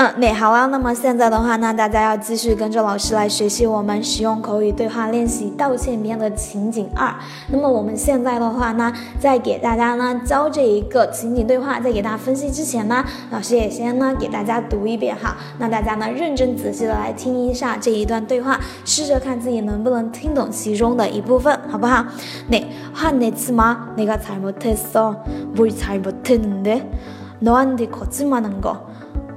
嗯，那好啊。那么现在的话呢，大家要继续跟着老师来学习我们实用口语对话练习道歉篇的情景二。那么我们现在的话呢，在给大家呢教这一个情景对话，在给大家分析之前呢，老师也先呢给大家读一遍哈。那大家呢认真仔细的来听一下这一段对话，试着看自己能不能听懂其中的一部分，好不好？那화내지마내가잘못했어뭘잘못했는데너한테거짓말한 거。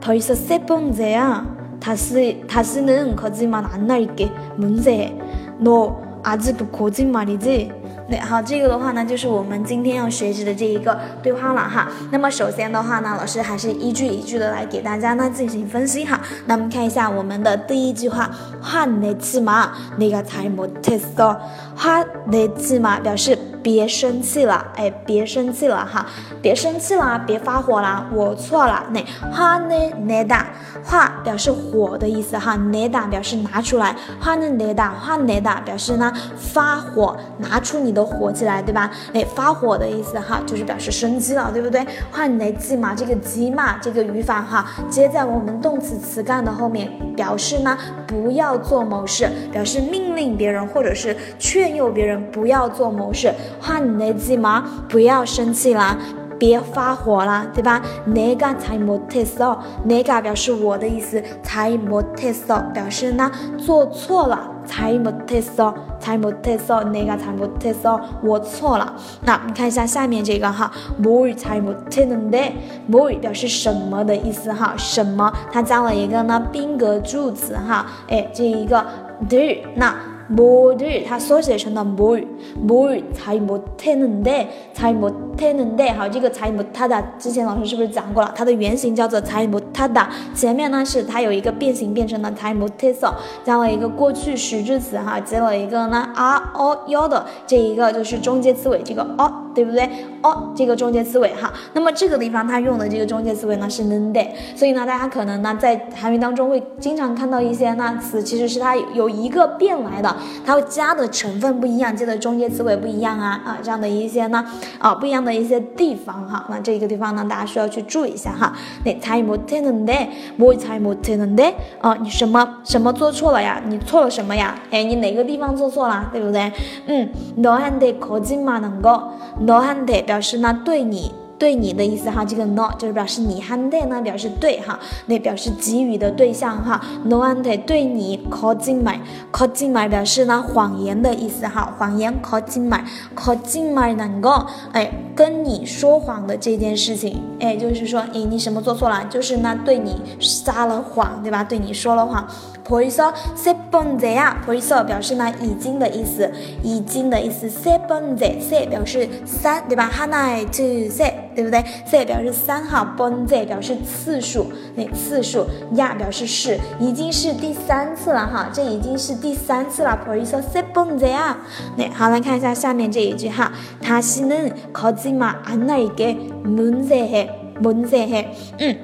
벌써 세 번째야. 다시 다시는 거짓말 안 할게. 문제해. 너 아직 거짓말이지? 对，好，这个的话呢，就是我们今天要学习的这一个对话了哈。那么首先的话呢，老师还是一句一句的来给大家呢进行分析哈。那我们看一下我们的第一句话，화내지마내가잘못했어화내지마表示。别生气了，哎，别生气了哈，别生气了，别发火了，我错了。那哈呢雷达，话表示火的意思哈，雷达表示拿出来，哈呢雷达，哈雷达表示呢发火，拿出你 都火起来对吧？哎发火的意思哈就是表示生机了对不对？画你来记嘛这个鸡嘛这个语法哈接在我们动词词干的后面表示呢不要做某事表示命令别人或者是劝诱别人不要做某事画你来记嘛不要生气啦。别发火啦，对吧？내가잘못했 어， 내가表示我的意思，잘못했어表示呢做错了，잘못했 어， 잘못했 어， 내가잘못했 어， 我错了。那你看一下下面这个哈，뭘잘못했는 데， 뭘表示什么的意思哈，什么？它加了一个呢宾格助词哈，哎，这一个들那。 뭐를它缩写成了뭘 뭘， 잘못했는 데， 잘못했는 데， 好，这个잘못하다之前老师是不是讲过了？它的原型叫做잘못하다前面呢是它有一个变形变成了잘못했 어， 加了一个过去时之词哈，接了一个呢啊哦哟的这一个就是中介词尾这个哦。对不对？哦，这个中介词尾哈，那么这个地方它用的这个中介词尾呢是 n day，所以呢，大家可能呢在韩语当中会经常看到一些那词，其实是它有一个变来的， 它会加的成分不一样，接的中介词尾不一样啊啊，这样的一些呢啊不一样的一些地方哈，那这个地方呢大家需要去注意一下哈。那잘못했는 데， 뭐잘못했는 데？ 啊，你什么什么做错了呀？你错了什么呀？哎，你哪个地方做错了？对不对？嗯，너한테거짓말한 거。 no hande 表示呢对你 对你的意思哈，这个 no 就是表示你 hande 呢表示对哈，那表示给予的对象哈，no hande 对你 ko jin mai ko jin mai 表示呢谎言的意思哈，谎言 ko jin mai ko jin mai 能够哎跟你说谎的这件事情，哎就是说哎你什么做错了，就是呢对你撒了谎对吧？对你说了谎。벌써세번째야벌써表示呢已经的意思，已经的意思。세번째 세表示三，对吧？하나둘세 对不对？세表示三哈，번째表示次数，那次数야表示是，已经是第三次了哈，这已经是第三次了。벌써세번째 야。 那好，来看一下下面这一句哈，다시는거짓말안할게문제 해， 문제 해， 嗯。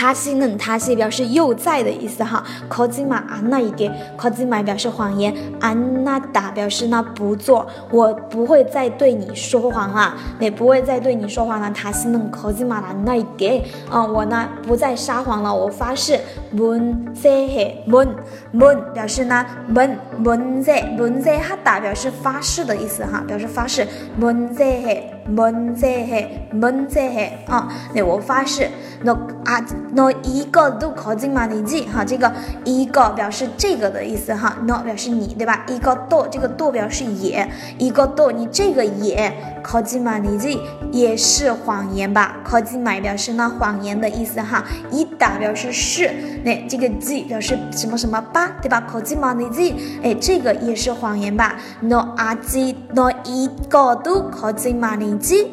他西嫩他西表示又在的意思哈，科吉玛安那一点科吉玛表示谎言，安那达表示呢不做，我不会再对你说谎了，也不会再对你说谎了。他西嫩科吉玛安那一点，啊，我呢不再撒谎了，我发誓。mun se he mun mun 表示呢 mun mun se mun se ha da 表示发誓的意思哈，表示发誓。mun se he mun se he mun se he 啊，那我发誓。那啊。No 一个都靠近嘛？你记哈，这个一个表示这个的意思哈，no 表示你对吧？一个多，这个多表示也，一个多，你这个也靠近嘛？你记也是谎言吧？靠近嘛表示呢谎言的意思哈，一打表示是，那这个 g 表示什么什么吧，对吧？靠近嘛？你记，哎，这个也是谎言吧？no 啊 g no 一个都靠近嘛？你记。